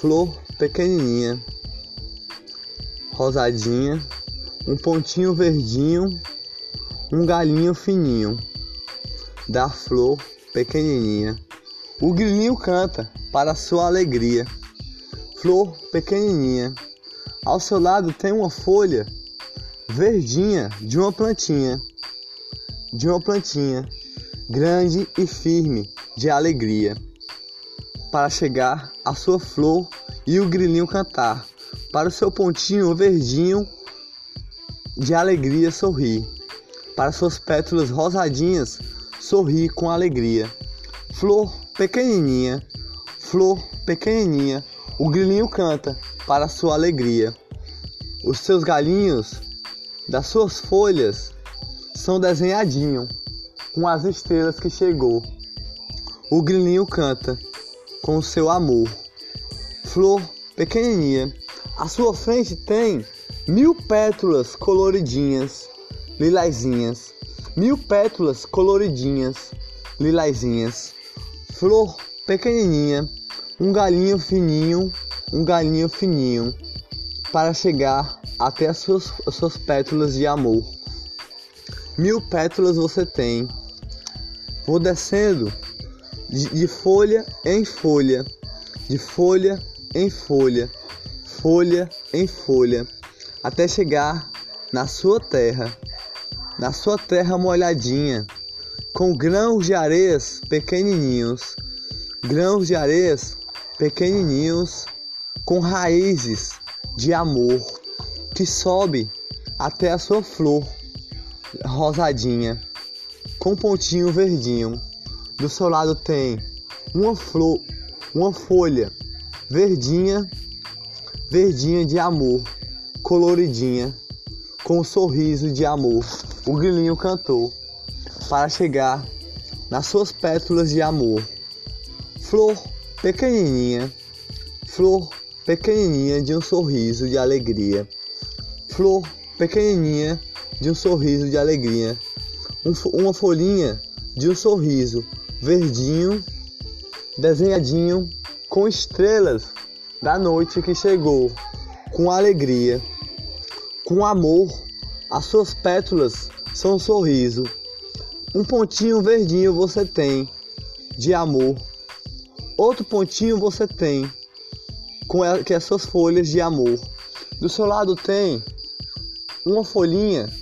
flor pequenininha, rosadinha, um pontinho verdinho, um galinho fininho da flor pequenininha. O grilinho canta para sua alegria. Flor pequenininha. Ao seu lado tem uma folha verdinha de uma plantinha, de uma plantinha grande e firme de alegria. Para chegar a sua flor e o grilinho cantar, para o seu pontinho verdinho de alegria sorrir, para suas pétalas rosadinhas sorrir com alegria. Flor pequenininha, flor pequenininha, o grilinho canta para sua alegria. Os seus galinhos das suas folhas são desenhadinhos com as estrelas que chegou. O grilinho canta com o seu amor. Flor pequenininha, à sua frente tem mil pétalas coloridinhas, lilazinhas mil pétalas coloridinhas, lilazinhas, flor pequenininha, um galinho fininho, um galinho fininho, para chegar até as suas, as suas pétalas de amor. Mil pétalas você tem. Vou descendo de, de folha em folha, de folha em folha, folha em folha, até chegar na sua terra na sua terra molhadinha, com grãos de areias pequenininhos, grãos de areias pequenininhos, com raízes de amor que sobe até a sua flor rosadinha, com pontinho verdinho. Do seu lado tem uma flor, uma folha verdinha, verdinha de amor, coloridinha, com um sorriso de amor o grilinho cantou para chegar nas suas pétalas de amor. Flor pequenininha, flor pequenininha de um sorriso de alegria. Flor pequenininha de um sorriso de alegria. Um, uma folhinha de um sorriso verdinho, desenhadinho com estrelas da noite que chegou, com alegria, com amor as suas pétalas são um sorriso. Um pontinho verdinho você tem de amor. Outro pontinho você tem com que as suas folhas de amor. Do seu lado tem uma folhinha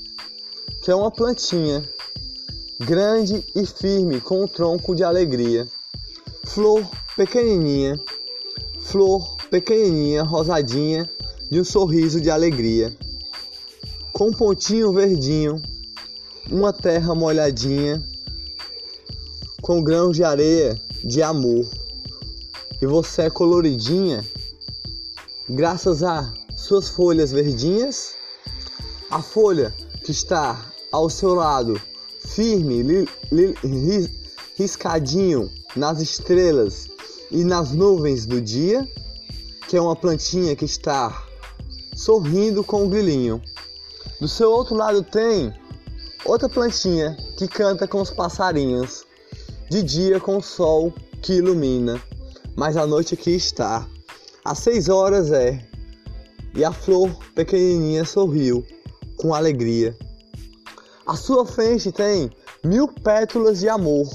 que é uma plantinha grande e firme com um tronco de alegria. Flor pequenininha, flor pequenininha, rosadinha, de um sorriso de alegria com um pontinho verdinho, uma terra molhadinha, com grãos de areia de amor. E você é coloridinha, graças a suas folhas verdinhas, a folha que está ao seu lado, firme, li, li, ris, riscadinho nas estrelas e nas nuvens do dia, que é uma plantinha que está sorrindo com o grilinho. Do seu outro lado tem outra plantinha que canta com os passarinhos, de dia com o sol que ilumina, mas a noite aqui está. Às seis horas é, e a flor pequenininha sorriu com alegria. À sua frente tem mil pétalas de amor,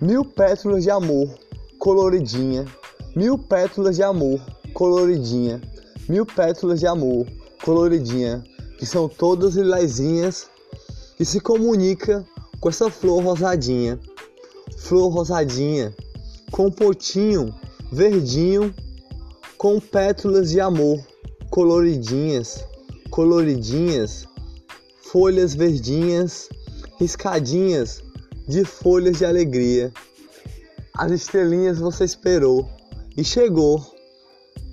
mil pétalas de amor coloridinha, mil pétalas de amor coloridinha, mil pétalas de amor coloridinha que são todas lilazinhas e se comunica com essa flor rosadinha. Flor rosadinha com um potinho verdinho com pétalas de amor coloridinhas, coloridinhas, folhas verdinhas, riscadinhas de folhas de alegria. As estrelinhas você esperou e chegou,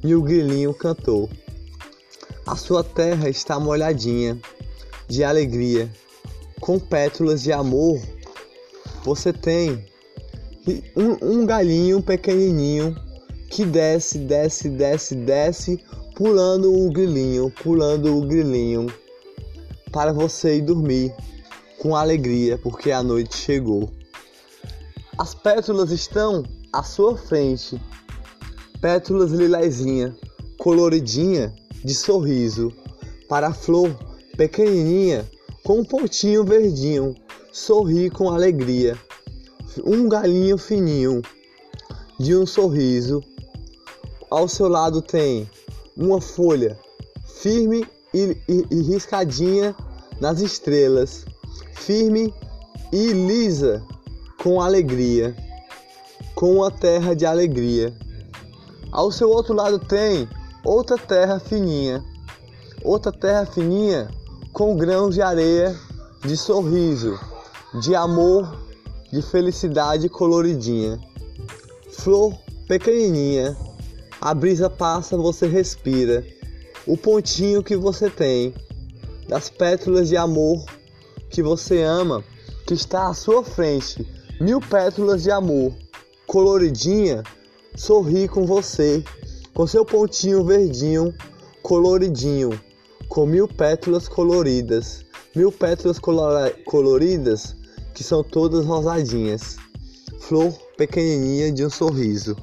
e o grilinho cantou. A sua terra está molhadinha de alegria, com pétalas de amor. Você tem um, um galinho pequenininho que desce, desce, desce, desce, pulando o grilinho, pulando o grilinho, para você ir dormir com alegria, porque a noite chegou. As pétalas estão à sua frente, pétalas lilazinha, coloridinha de sorriso, para a flor pequenininha com um pontinho verdinho, sorri com alegria. Um galinho fininho de um sorriso, ao seu lado tem uma folha firme e, e, e riscadinha nas estrelas, firme e lisa com alegria, com uma terra de alegria. Ao seu outro lado tem outra terra fininha, outra terra fininha com grãos de areia de sorriso, de amor, de felicidade coloridinha. Flor pequenininha, a brisa passa, você respira. O pontinho que você tem, das pétalas de amor que você ama, que está à sua frente, mil pétalas de amor, coloridinha, sorri com você, com seu pontinho verdinho, coloridinho, com mil pétalas coloridas, mil pétalas coloridas que são todas rosadinhas, flor pequenininha de um sorriso.